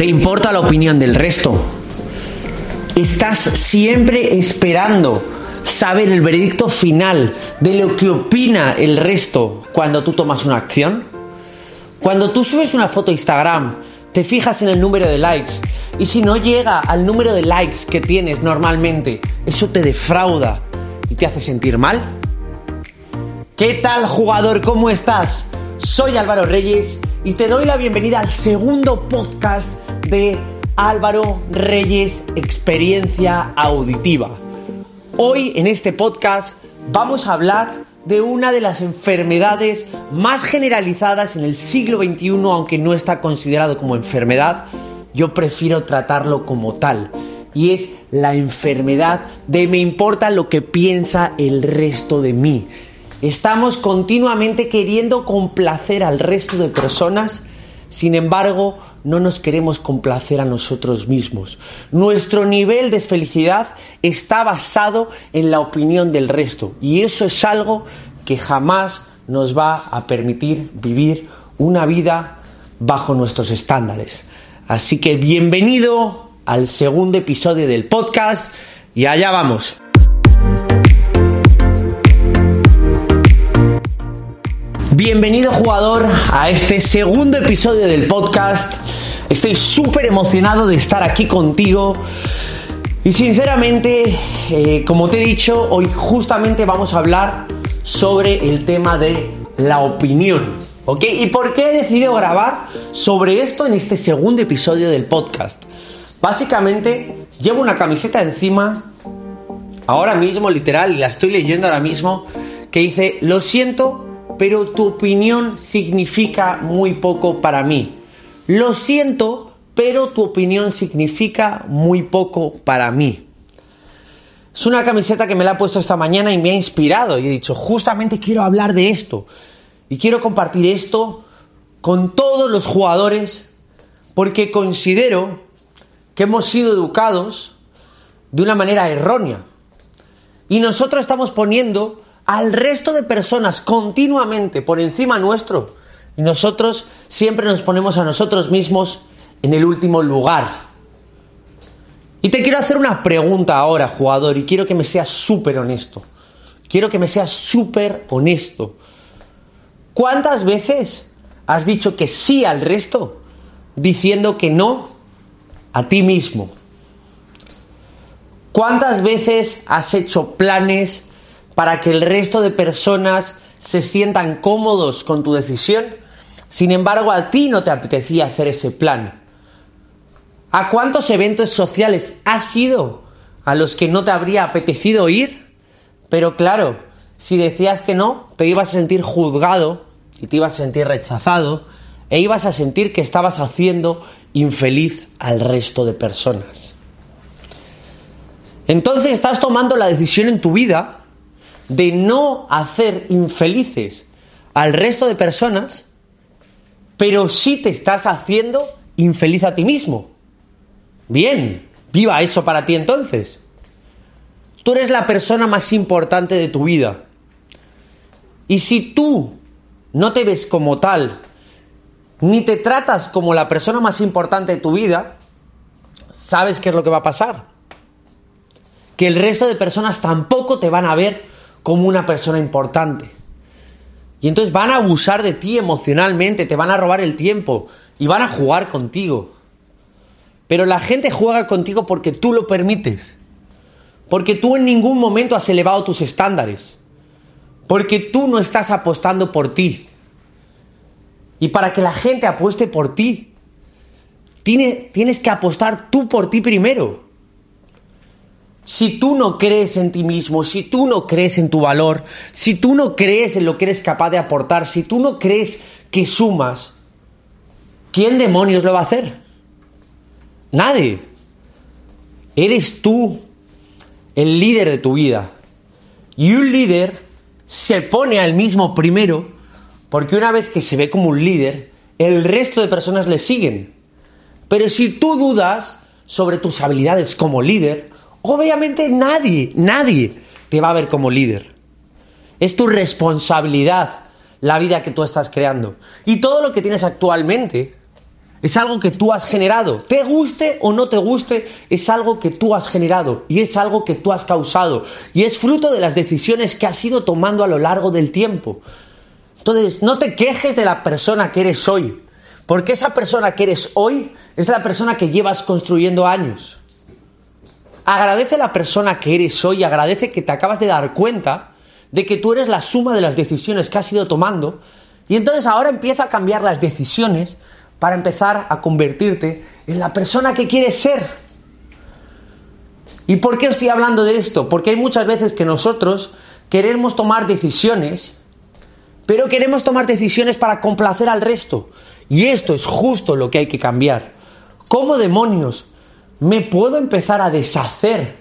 ¿Te importa la opinión del resto? ¿Estás siempre esperando saber el veredicto final de lo que opina el resto cuando tú tomas una acción? Cuando tú subes una foto a Instagram, te fijas en el número de likes y si no llega al número de likes que tienes normalmente, eso te defrauda y te hace sentir mal. ¿Qué tal jugador? ¿Cómo estás? Soy Álvaro Reyes y te doy la bienvenida al segundo podcast de Álvaro Reyes Experiencia Auditiva. Hoy en este podcast vamos a hablar de una de las enfermedades más generalizadas en el siglo XXI, aunque no está considerado como enfermedad, yo prefiero tratarlo como tal. Y es la enfermedad de me importa lo que piensa el resto de mí. Estamos continuamente queriendo complacer al resto de personas, sin embargo, no nos queremos complacer a nosotros mismos. Nuestro nivel de felicidad está basado en la opinión del resto y eso es algo que jamás nos va a permitir vivir una vida bajo nuestros estándares. Así que bienvenido al segundo episodio del podcast y allá vamos. Bienvenido jugador a este segundo episodio del podcast. Estoy súper emocionado de estar aquí contigo. Y sinceramente, eh, como te he dicho, hoy justamente vamos a hablar sobre el tema de la opinión. ¿Ok? ¿Y por qué he decidido grabar sobre esto en este segundo episodio del podcast? Básicamente, llevo una camiseta encima, ahora mismo, literal, y la estoy leyendo ahora mismo, que dice, lo siento, pero tu opinión significa muy poco para mí. Lo siento, pero tu opinión significa muy poco para mí. Es una camiseta que me la he puesto esta mañana y me ha inspirado y he dicho, justamente quiero hablar de esto y quiero compartir esto con todos los jugadores porque considero que hemos sido educados de una manera errónea. Y nosotros estamos poniendo al resto de personas continuamente por encima nuestro. Y nosotros siempre nos ponemos a nosotros mismos en el último lugar. Y te quiero hacer una pregunta ahora, jugador, y quiero que me seas súper honesto. Quiero que me seas súper honesto. ¿Cuántas veces has dicho que sí al resto diciendo que no a ti mismo? ¿Cuántas veces has hecho planes para que el resto de personas se sientan cómodos con tu decisión. Sin embargo, a ti no te apetecía hacer ese plan. ¿A cuántos eventos sociales has ido a los que no te habría apetecido ir? Pero claro, si decías que no, te ibas a sentir juzgado y te ibas a sentir rechazado e ibas a sentir que estabas haciendo infeliz al resto de personas. Entonces estás tomando la decisión en tu vida de no hacer infelices al resto de personas, pero sí te estás haciendo infeliz a ti mismo. Bien, viva eso para ti entonces. Tú eres la persona más importante de tu vida. Y si tú no te ves como tal, ni te tratas como la persona más importante de tu vida, ¿sabes qué es lo que va a pasar? Que el resto de personas tampoco te van a ver como una persona importante. Y entonces van a abusar de ti emocionalmente, te van a robar el tiempo y van a jugar contigo. Pero la gente juega contigo porque tú lo permites. Porque tú en ningún momento has elevado tus estándares. Porque tú no estás apostando por ti. Y para que la gente apueste por ti, tienes que apostar tú por ti primero. Si tú no crees en ti mismo, si tú no crees en tu valor, si tú no crees en lo que eres capaz de aportar, si tú no crees que sumas, ¿quién demonios lo va a hacer? Nadie. Eres tú el líder de tu vida. Y un líder se pone al mismo primero porque una vez que se ve como un líder, el resto de personas le siguen. Pero si tú dudas sobre tus habilidades como líder, Obviamente nadie, nadie te va a ver como líder. Es tu responsabilidad la vida que tú estás creando. Y todo lo que tienes actualmente Es algo que tú has generado. Te guste o no te guste, es algo que tú has generado y es algo que tú has causado. Y es fruto de las decisiones que has ido tomando a lo largo del tiempo. Entonces, no te quejes de la persona que eres hoy. Porque esa persona que eres hoy es la persona que llevas construyendo años. Agradece a la persona que eres hoy, agradece que te acabas de dar cuenta de que tú eres la suma de las decisiones que has ido tomando y entonces ahora empieza a cambiar las decisiones para empezar a convertirte en la persona que quieres ser. ¿Y por qué estoy hablando de esto? Porque hay muchas veces que nosotros queremos tomar decisiones, pero queremos tomar decisiones para complacer al resto. Y esto es justo lo que hay que cambiar. ¿Cómo demonios me puedo empezar a deshacer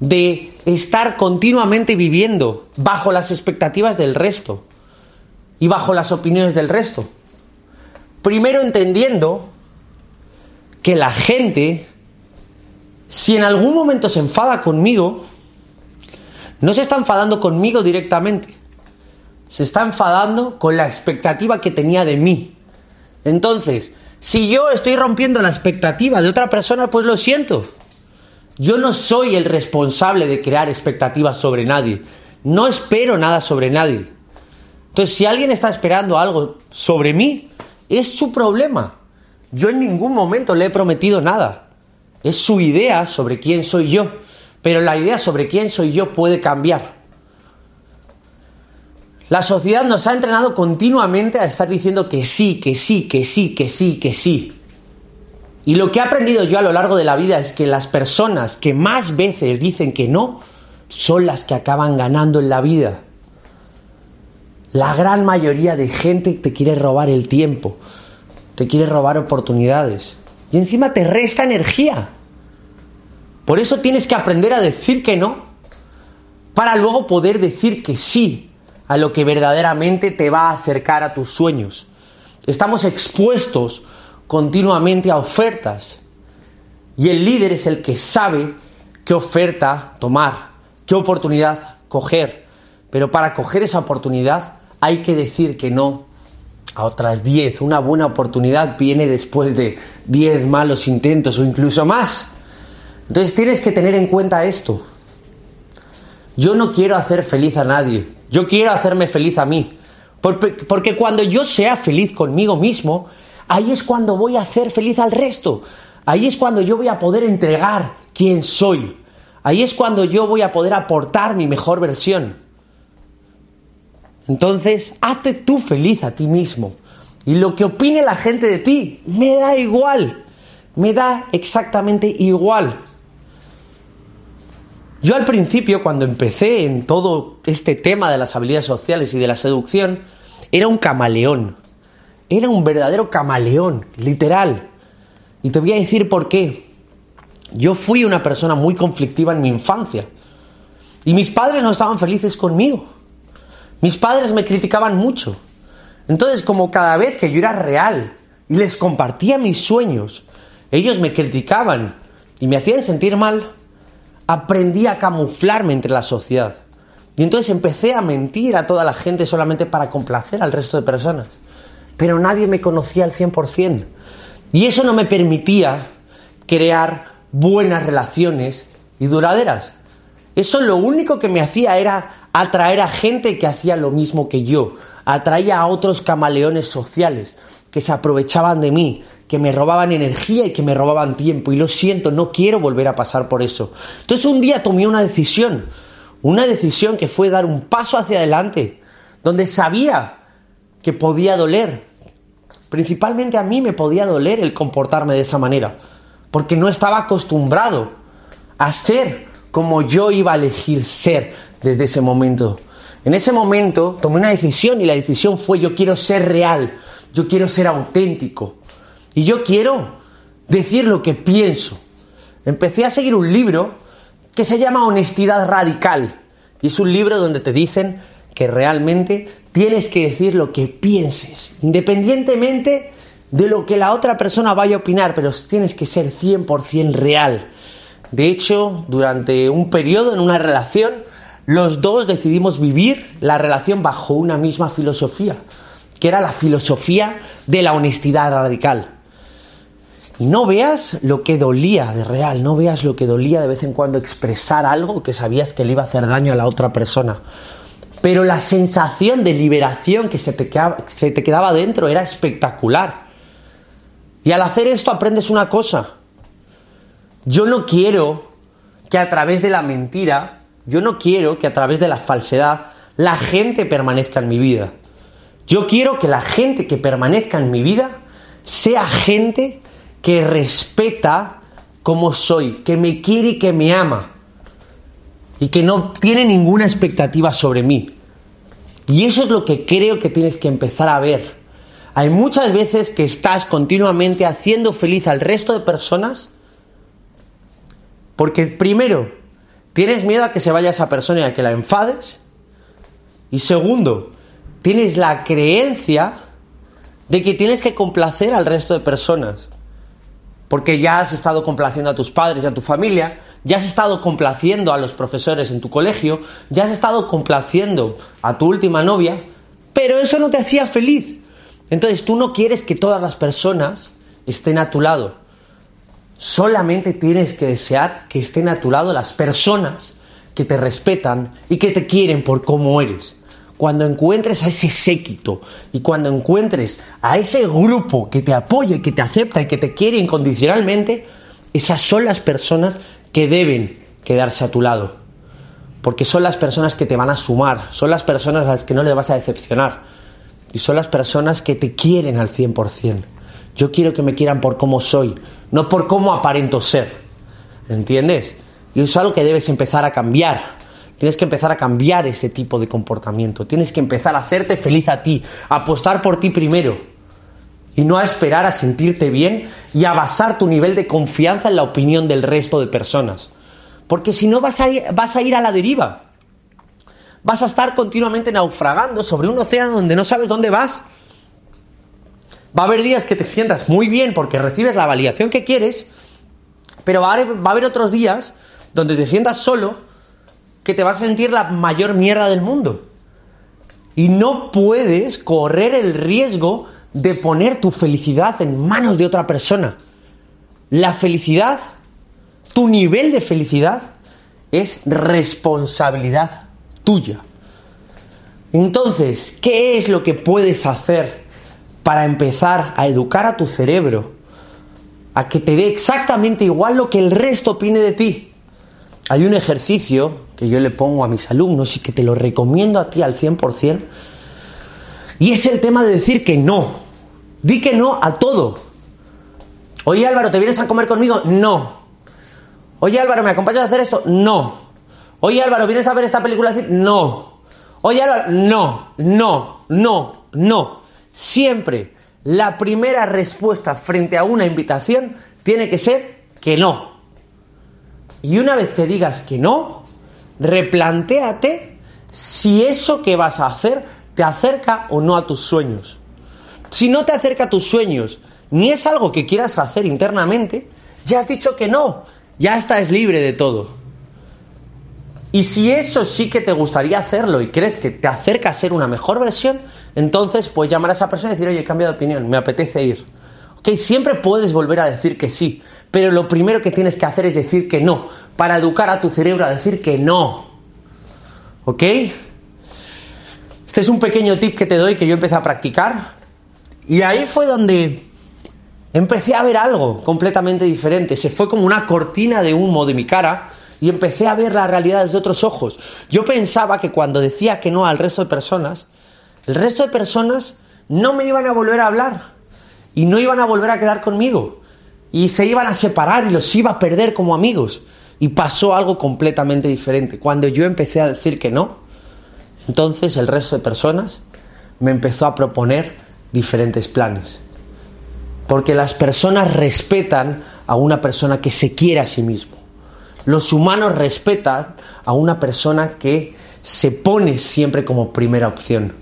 de estar continuamente viviendo bajo las expectativas del resto y bajo las opiniones del resto? Primero entendiendo que la gente, si en algún momento se enfada conmigo, no se está enfadando conmigo directamente, se está enfadando con la expectativa que tenía de mí. Entonces, si yo estoy rompiendo la expectativa de otra persona, pues lo siento. Yo no soy el responsable de crear expectativas sobre nadie. No espero nada sobre nadie. Entonces, si alguien está esperando algo sobre mí, es su problema. Yo en ningún momento le he prometido nada. Es su idea sobre quién soy yo. Pero la idea sobre quién soy yo puede cambiar. La sociedad nos ha entrenado continuamente a estar diciendo que sí, que sí, que sí, que sí, que sí. Y lo que he aprendido yo a lo largo de la vida es que las personas que más veces dicen que no son las que acaban ganando en la vida. La gran mayoría de gente te quiere robar el tiempo, te quiere robar oportunidades y encima te resta energía. Por eso tienes que aprender a decir que no para luego poder decir que sí a lo que verdaderamente te va a acercar a tus sueños. Estamos expuestos continuamente a ofertas y el líder es el que sabe qué oferta tomar, qué oportunidad coger. Pero para coger esa oportunidad hay que decir que no a otras 10. Una buena oportunidad viene después de 10 malos intentos o incluso más. Entonces tienes que tener en cuenta esto. Yo no quiero hacer feliz a nadie. Yo quiero hacerme feliz a mí. Porque, cuando yo sea feliz conmigo mismo, ahí es cuando voy a hacer feliz al resto. Ahí es cuando yo voy a poder entregar quién soy. Ahí es cuando yo voy a poder aportar mi mejor versión. Entonces, hazte tú feliz a ti mismo. Y lo que opine la gente de ti, me da igual. Me da exactamente igual. Yo al principio, cuando empecé en todo este tema de las habilidades sociales y de la seducción, era un camaleón. Era un verdadero camaleón, literal. Y te voy a decir por qué. Yo fui una persona muy conflictiva en mi infancia. Y mis padres no estaban felices conmigo. Mis padres me criticaban mucho. Entonces, como cada vez que yo era real y les compartía mis sueños, ellos me criticaban y me hacían sentir mal, aprendí a camuflarme entre la sociedad. Y entonces empecé a mentir a toda la gente solamente para complacer al resto de personas. Pero nadie me conocía al 100%. Y eso no me permitía crear buenas relaciones y duraderas. Eso lo único que me hacía era atraer a gente que hacía lo mismo que yo, atraía a otros camaleones sociales que se aprovechaban de mí, que me robaban energía y que me robaban tiempo. Y lo siento, no quiero volver a pasar por eso. Entonces un día tomé una decisión, una decisión que fue dar un paso hacia adelante, donde sabía que podía doler. Principalmente a mí me podía doler el comportarme de esa manera, porque no estaba acostumbrado a ser como yo iba a elegir ser desde ese momento. En ese momento tomé una decisión y la decisión fue yo quiero ser real, yo quiero ser auténtico y yo quiero decir lo que pienso. Empecé a seguir un libro que se llama Honestidad Radical y es un libro donde te dicen que realmente tienes que decir lo que pienses, independientemente de lo que la otra persona vaya a opinar, pero tienes que ser 100% real. De hecho, durante un periodo en una relación, los dos decidimos vivir la relación bajo una misma filosofía, que era la filosofía de la honestidad radical. Y no veas lo que dolía de real, no veas lo que dolía de vez en cuando expresar algo que sabías que le iba a hacer daño a la otra persona. Pero la sensación de liberación que se te, quedaba, se te quedaba dentro era espectacular. Y al hacer esto aprendes una cosa. Yo no quiero que a través de la mentira, yo no quiero que a través de la falsedad la gente permanezca en mi vida. Yo quiero que la gente que permanezca en mi vida sea gente que respeta como soy, que me quiere y que me ama y que no tiene ninguna expectativa sobre mí. Y eso es lo que creo que tienes que empezar a ver. Hay muchas veces que estás continuamente haciendo feliz al resto de personas porque primero, tienes miedo a que se vaya esa persona y a que la enfades. Y segundo, tienes la creencia de que tienes que complacer al resto de personas. Porque ya has estado complaciendo a tus padres y a tu familia, ya has estado complaciendo a los profesores en tu colegio, ya has estado complaciendo a tu última novia, pero eso no te hacía feliz. Entonces tú no quieres que todas las personas estén a tu lado. Solamente tienes que desear que estén a tu lado las personas que te respetan y que te quieren por cómo eres. Cuando encuentres a ese séquito y cuando encuentres a ese grupo que te apoya que te acepta y que te quiere incondicionalmente, esas son las personas que deben quedarse a tu lado. Porque son las personas que te van a sumar, son las personas a las que no le vas a decepcionar y son las personas que te quieren al 100%. Yo quiero que me quieran por cómo soy, no por cómo aparento ser. ¿Entiendes? Y eso es algo que debes empezar a cambiar. Tienes que empezar a cambiar ese tipo de comportamiento. Tienes que empezar a hacerte feliz a ti, a apostar por ti primero. Y no a esperar a sentirte bien y a basar tu nivel de confianza en la opinión del resto de personas. Porque si no vas a ir, vas a, ir a la deriva. Vas a estar continuamente naufragando sobre un océano donde no sabes dónde vas. Va a haber días que te sientas muy bien porque recibes la validación que quieres, pero va a, haber, otros días donde te sientas solo que te vas a sentir la mayor mierda del mundo. Y no puedes correr el riesgo de poner tu felicidad en manos de otra persona. La felicidad, tu nivel de felicidad, es responsabilidad tuya. Entonces, ¿qué es lo que puedes hacer para empezar a educar a tu cerebro a que te dé exactamente igual lo que el resto opine de ti. Hay un ejercicio que yo le pongo a mis alumnos y que te lo recomiendo a ti al 100%, y es el tema de decir que no. Di que no a todo. Oye Álvaro, ¿te vienes a comer conmigo? No. Oye Álvaro, ¿me acompañas a hacer esto? No. Oye Álvaro, ¿vienes a ver esta película? No. Oye Álvaro, no, no, no, no. Siempre la primera respuesta frente a una invitación tiene que ser que no. Y una vez que digas que no, replantéate si eso que vas a hacer te acerca o no a tus sueños. Si no te acerca a tus sueños, ni es algo que quieras hacer internamente, ya has dicho que no, ya estás libre de todo. Y si eso sí que te gustaría hacerlo y crees que te acerca a ser una mejor versión, entonces puedes llamar a esa persona y decir, oye, he cambiado de opinión, me apetece ir. ¿Ok? Siempre puedes volver a decir que sí, pero lo primero que tienes que hacer es decir que no, para educar a tu cerebro a decir que no. ¿Ok? Este es un pequeño tip que te doy que yo empecé a practicar y ahí fue donde empecé a ver algo completamente diferente. Se fue como una cortina de humo de mi cara y empecé a ver la realidad desde otros ojos. Yo pensaba que cuando decía que no al resto de personas, el resto de personas no me iban a volver a hablar y no iban a volver a quedar conmigo y se iban a separar y los iba a perder como amigos. Y pasó algo completamente diferente. Cuando yo empecé a decir que no, entonces el resto de personas me empezó a proponer diferentes planes. Porque las personas respetan a una persona que se quiere a sí mismo. Los humanos respetan a una persona que se pone siempre como primera opción.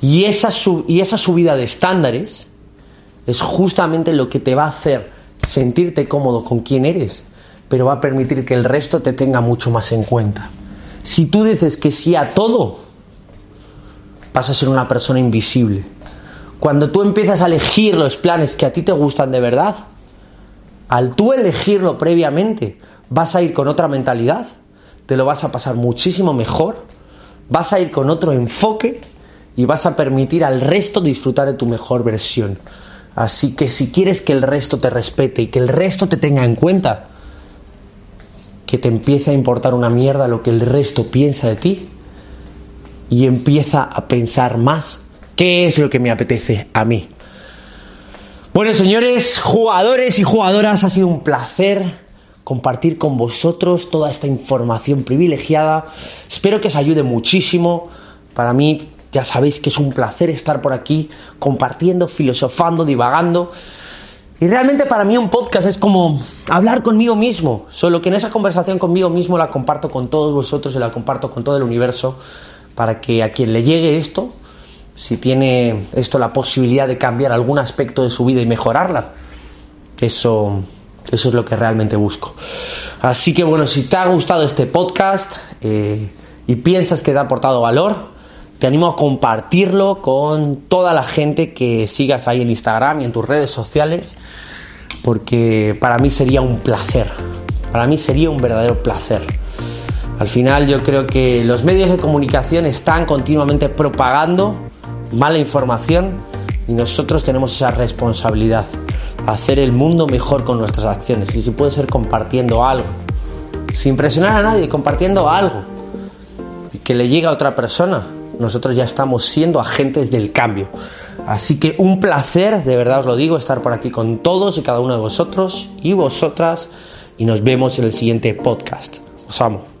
Y esa, y esa subida de estándares es justamente lo que te va a hacer sentirte cómodo con quien eres, pero va a permitir que el resto te tenga mucho más en cuenta. Si tú dices que sí a todo, vas a ser una persona invisible. Cuando tú empiezas a elegir los planes que a ti te gustan de verdad, al tú elegirlo previamente, vas a ir con otra mentalidad, te lo vas a pasar muchísimo mejor, vas a ir con otro enfoque y vas a permitir al resto disfrutar de tu mejor versión. Así que si quieres que el resto te respete y que el resto te tenga en cuenta, que te empiece a importar una mierda lo que el resto piensa de ti y empieza a pensar más qué es lo que me apetece a mí. Bueno, señores, jugadores y jugadoras, ha sido un placer compartir con vosotros toda esta información privilegiada. Espero que os ayude muchísimo. Para mí, ya sabéis que es un placer estar por aquí compartiendo, filosofando, divagando. Y realmente para mí un podcast es como hablar conmigo mismo, solo que en esa conversación conmigo mismo la comparto con todos vosotros y la comparto con todo el universo para que a quien le llegue esto, si tiene esto la posibilidad de cambiar algún aspecto de su vida y mejorarla, eso, eso es lo que realmente busco. Así que bueno, si te ha gustado este podcast eh, y piensas que te ha aportado valor, te animo a compartirlo con toda la gente que sigas ahí en Instagram y en tus redes sociales, porque para mí sería un placer, para mí sería un verdadero placer. Al final yo creo que los medios de comunicación están continuamente propagando mala información y nosotros tenemos esa responsabilidad, hacer el mundo mejor con nuestras acciones y si puede ser compartiendo algo, sin presionar a nadie, compartiendo algo que le llegue a otra persona nosotros ya estamos siendo agentes del cambio. Así que un placer, de verdad os lo digo, estar por aquí con todos y cada uno de vosotros y vosotras y nos vemos en el siguiente podcast. Os amo.